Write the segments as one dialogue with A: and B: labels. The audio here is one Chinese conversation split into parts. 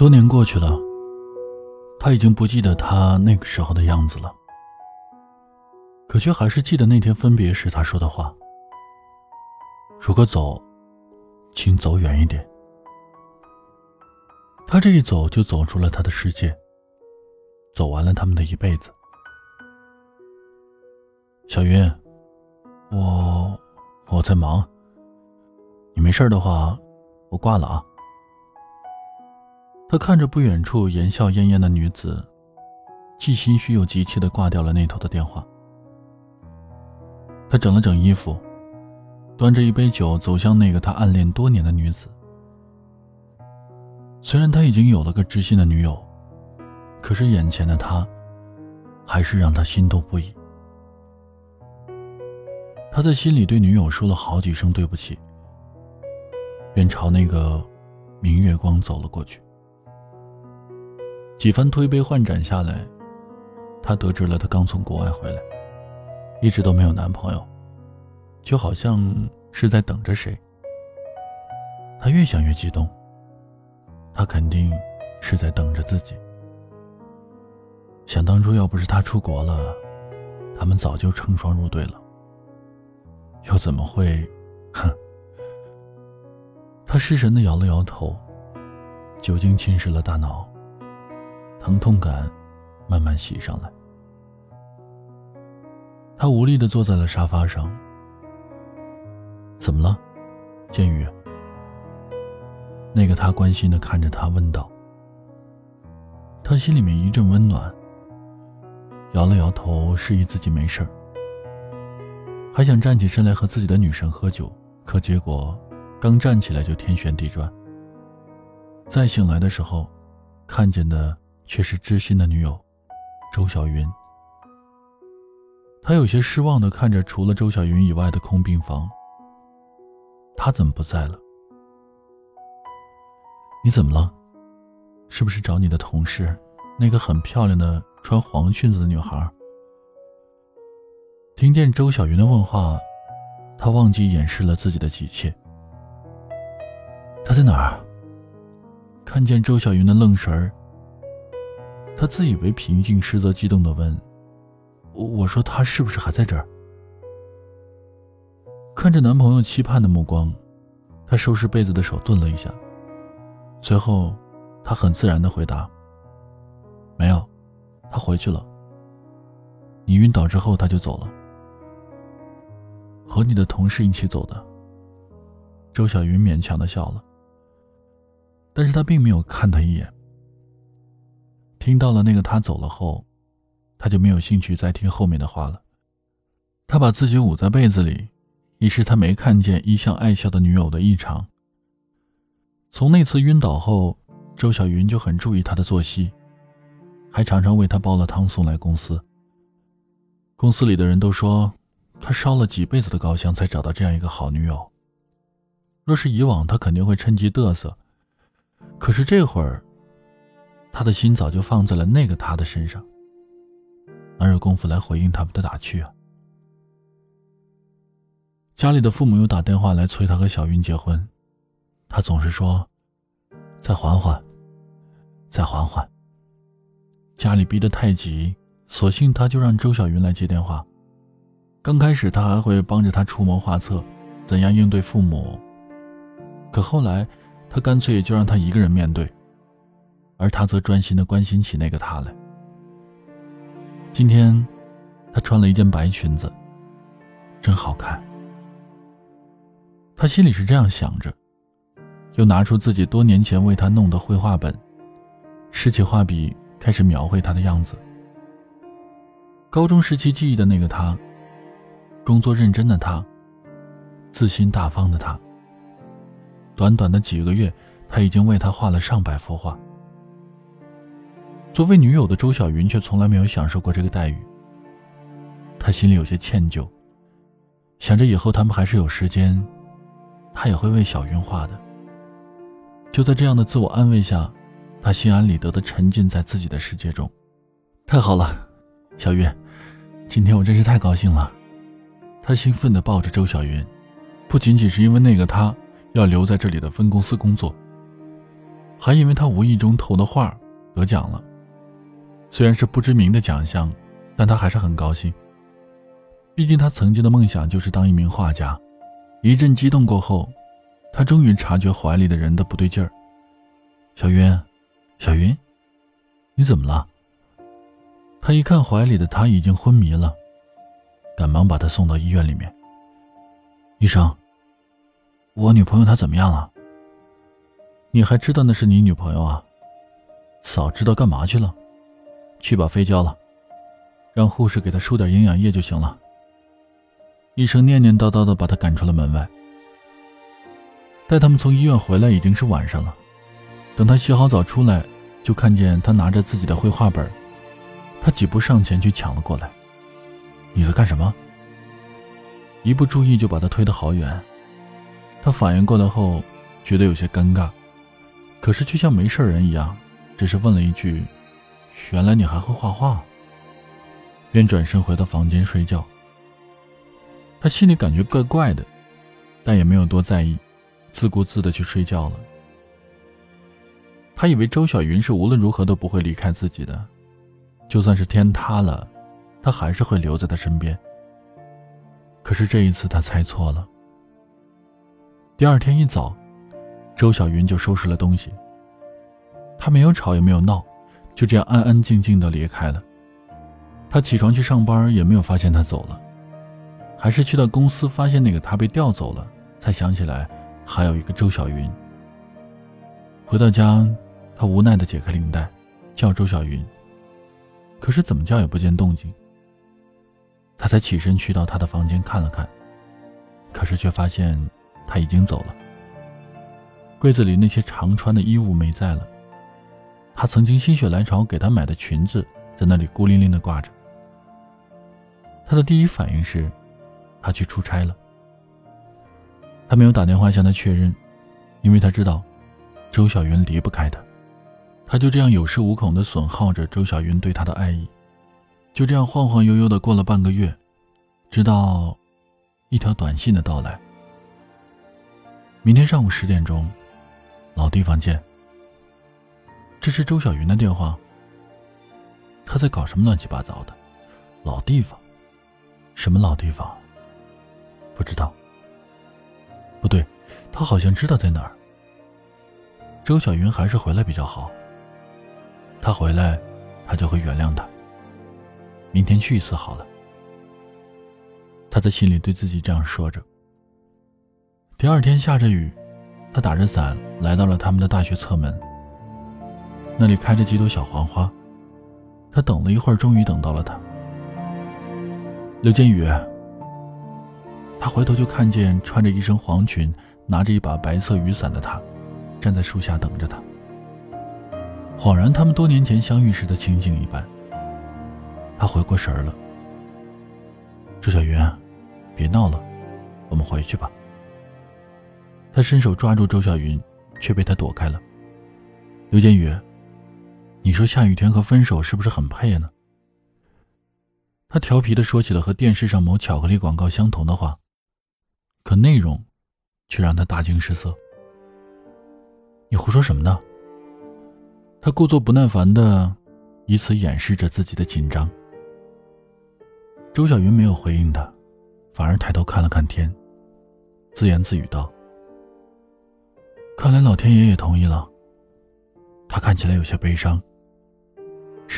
A: 多年过去了，他已经不记得他那个时候的样子了，可却还是记得那天分别时他说的话：“如果走，请走远一点。”他这一走就走出了他的世界，走完了他们的一辈子。小云，我我在忙，你没事的话，我挂了啊。他看着不远处言笑晏晏的女子，既心虚又急切的挂掉了那头的电话。他整了整衣服，端着一杯酒走向那个他暗恋多年的女子。虽然他已经有了个知心的女友，可是眼前的他，还是让他心动不已。他在心里对女友说了好几声对不起，便朝那个明月光走了过去。几番推杯换盏下来，她得知了她刚从国外回来，一直都没有男朋友，就好像是在等着谁。他越想越激动，他肯定是在等着自己。想当初要不是他出国了，他们早就成双入对了。又怎么会？哼！他失神的摇了摇头，酒精侵蚀了大脑。疼痛感慢慢袭上来，他无力的坐在了沙发上。怎么了，建宇？那个他关心的看着他问道。他心里面一阵温暖，摇了摇头，示意自己没事儿，还想站起身来和自己的女神喝酒，可结果刚站起来就天旋地转。再醒来的时候，看见的。却是知心的女友，周小云。他有些失望的看着除了周小云以外的空病房。他怎么不在了？你怎么了？是不是找你的同事，那个很漂亮的穿黄裙子的女孩？听见周小云的问话，他忘记掩饰了自己的急切。他在哪儿？看见周小云的愣神儿。她自以为平静，实则激动的问：“我我说他是不是还在这儿？”看着男朋友期盼的目光，她收拾被子的手顿了一下，随后，她很自然的回答：“没有，他回去了。你晕倒之后他就走了，和你的同事一起走的。”周小云勉强的笑了，但是他并没有看他一眼。听到了那个他走了后，他就没有兴趣再听后面的话了。他把自己捂在被子里，以示他没看见一向爱笑的女友的异常。从那次晕倒后，周小云就很注意他的作息，还常常为他煲了汤送来公司。公司里的人都说，他烧了几辈子的高香才找到这样一个好女友。若是以往，他肯定会趁机嘚瑟，可是这会儿。他的心早就放在了那个他的身上，哪有功夫来回应他们的打趣啊？家里的父母又打电话来催他和小云结婚，他总是说：“再缓缓，再缓缓。”家里逼得太急，索性他就让周小云来接电话。刚开始他还会帮着他出谋划策，怎样应对父母，可后来他干脆就让他一个人面对。而他则专心的关心起那个他来。今天，他穿了一件白裙子，真好看。他心里是这样想着，又拿出自己多年前为他弄的绘画本，拾起画笔开始描绘他的样子。高中时期记忆的那个他，工作认真的他，自信大方的他。短短的几个月，他已经为他画了上百幅画。作为女友的周小云却从来没有享受过这个待遇，她心里有些歉疚，想着以后他们还是有时间，她也会为小云画的。就在这样的自我安慰下，她心安理得地沉浸在自己的世界中。太好了，小云，今天我真是太高兴了。他兴奋地抱着周小云，不仅仅是因为那个他要留在这里的分公司工作。还因为他无意中投的画得奖了。虽然是不知名的奖项，但他还是很高兴。毕竟他曾经的梦想就是当一名画家。一阵激动过后，他终于察觉怀里的人的不对劲儿。小云，小云，你怎么了？他一看怀里的他已经昏迷了，赶忙把他送到医院里面。医生，我女朋友她怎么样了？你还知道那是你女朋友啊？早知道干嘛去了？去把肺交了，让护士给他输点营养液就行了。医生念念叨叨的把他赶出了门外。待他们从医院回来，已经是晚上了。等他洗好澡出来，就看见他拿着自己的绘画本。他几步上前去抢了过来。“你在干什么？”一不注意就把他推得好远。他反应过来后，觉得有些尴尬，可是却像没事人一样，只是问了一句：“原来你还会画画？”便转身回到房间睡觉。他心里感觉怪怪的，但也没有多在意，自顾自的去睡觉了。他以为周小云是无论如何都不会离开自己的，就算是天塌了，他还是会留在他身边。可是这一次他猜错了。第二天一早，周小云就收拾了东西。他没有吵也没有闹，就这样安安静静的离开了。他起床去上班，也没有发现他走了。还是去到公司，发现那个他被调走了，才想起来还有一个周小云。回到家，他无奈的解开领带，叫周小云。可是怎么叫也不见动静。他才起身去到他的房间看了看，可是却发现他已经走了。柜子里那些常穿的衣物没在了，他曾经心血来潮给他买的裙子在那里孤零零的挂着。他的第一反应是。他去出差了，他没有打电话向他确认，因为他知道周小云离不开他，他就这样有恃无恐地损耗着周小云对他的爱意，就这样晃晃悠悠地过了半个月，直到一条短信的到来。明天上午十点钟，老地方见。这是周小云的电话。他在搞什么乱七八糟的？老地方？什么老地方？不知道。不对，他好像知道在哪儿。周小云还是回来比较好。他回来，他就会原谅他。明天去一次好了。他在心里对自己这样说着。第二天下着雨，他打着伞来到了他们的大学侧门。那里开着几朵小黄花。他等了一会儿，终于等到了他。刘建宇。他回头就看见穿着一身黄裙、拿着一把白色雨伞的他，站在树下等着他。恍然，他们多年前相遇时的情景一般。他回过神儿了。周小云，别闹了，我们回去吧。他伸手抓住周小云，却被他躲开了。刘建宇，你说下雨天和分手是不是很配呢？他调皮的说起了和电视上某巧克力广告相同的话。可内容，却让他大惊失色。你胡说什么呢？他故作不耐烦的，以此掩饰着自己的紧张。周小云没有回应他，反而抬头看了看天，自言自语道：“看来老天爷也同意了。”他看起来有些悲伤，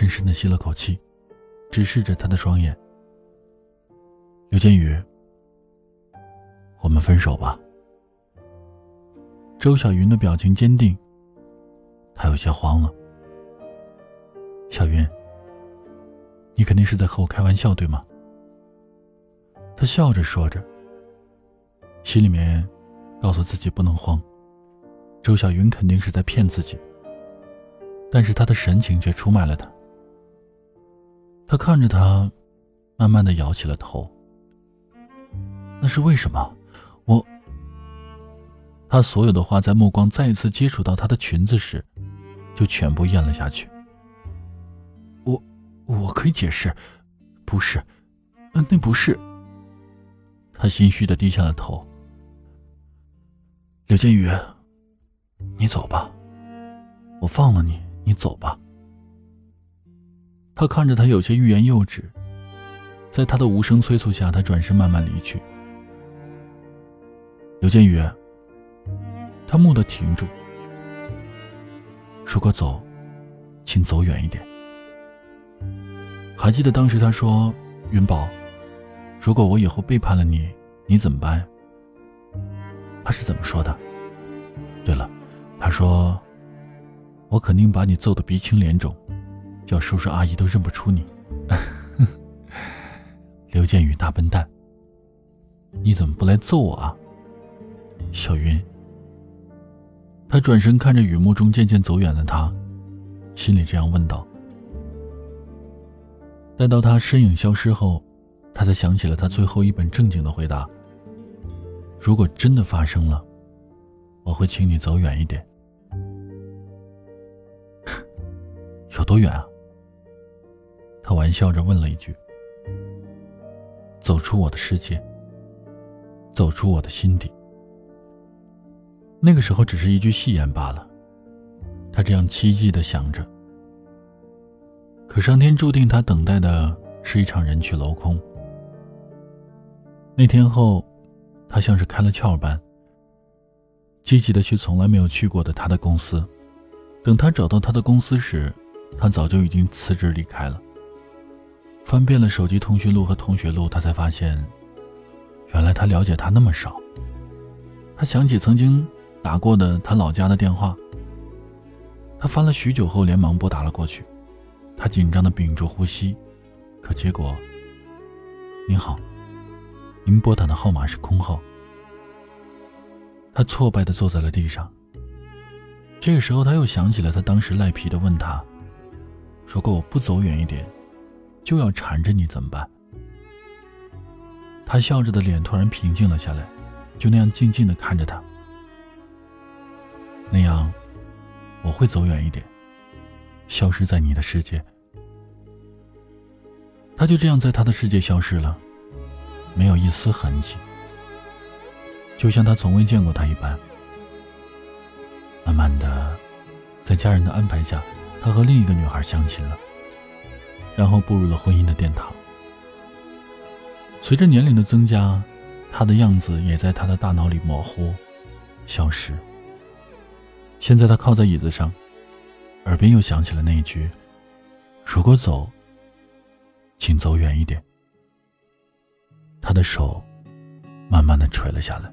A: 深深的吸了口气，直视着他的双眼。刘建宇。我们分手吧。周小云的表情坚定，她有些慌了。小云，你肯定是在和我开玩笑，对吗？他笑着说着，心里面告诉自己不能慌，周小云肯定是在骗自己。但是他的神情却出卖了他。他看着他，慢慢的摇起了头。那是为什么？我，他所有的话在目光再一次接触到她的裙子时，就全部咽了下去。我，我可以解释，不是，那那不是。他心虚的低下了头。刘建宇，你走吧，我放了你，你走吧。他看着他有些欲言又止，在他的无声催促下，他转身慢慢离去。刘建宇，他蓦地停住。如果走，请走远一点。还记得当时他说：“云宝，如果我以后背叛了你，你怎么办？”他是怎么说的？对了，他说：“我肯定把你揍得鼻青脸肿，叫叔叔阿姨都认不出你。”刘建宇大笨蛋，你怎么不来揍我啊？小云，他转身看着雨幕中渐渐走远的他，心里这样问道。待到他身影消失后，他才想起了他最后一本正经的回答：“如果真的发生了，我会请你走远一点。有多远啊？”他玩笑着问了一句：“走出我的世界，走出我的心底。”那个时候只是一句戏言罢了，他这样凄寂的想着。可上天注定他等待的是一场人去楼空。那天后，他像是开了窍般，积极的去从来没有去过的他的公司。等他找到他的公司时，他早就已经辞职离开了。翻遍了手机通讯录和同学录，他才发现，原来他了解他那么少。他想起曾经。打过的他老家的电话，他翻了许久后，连忙拨打了过去。他紧张的屏住呼吸，可结果，您好，您拨打的号码是空号。他挫败的坐在了地上。这个时候，他又想起了他当时赖皮的问他：“如果我不走远一点，就要缠着你怎么办？”他笑着的脸突然平静了下来，就那样静静的看着他。那样，我会走远一点，消失在你的世界。他就这样在他的世界消失了，没有一丝痕迹，就像他从未见过他一般。慢慢的，在家人的安排下，他和另一个女孩相亲了，然后步入了婚姻的殿堂。随着年龄的增加，他的样子也在他的大脑里模糊、消失。现在他靠在椅子上，耳边又响起了那一句：“如果走，请走远一点。”他的手慢慢的垂了下来。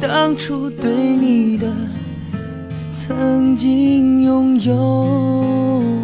B: 当初对你的曾经拥有。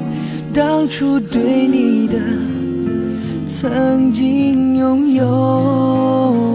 B: 当初对你的曾经拥有。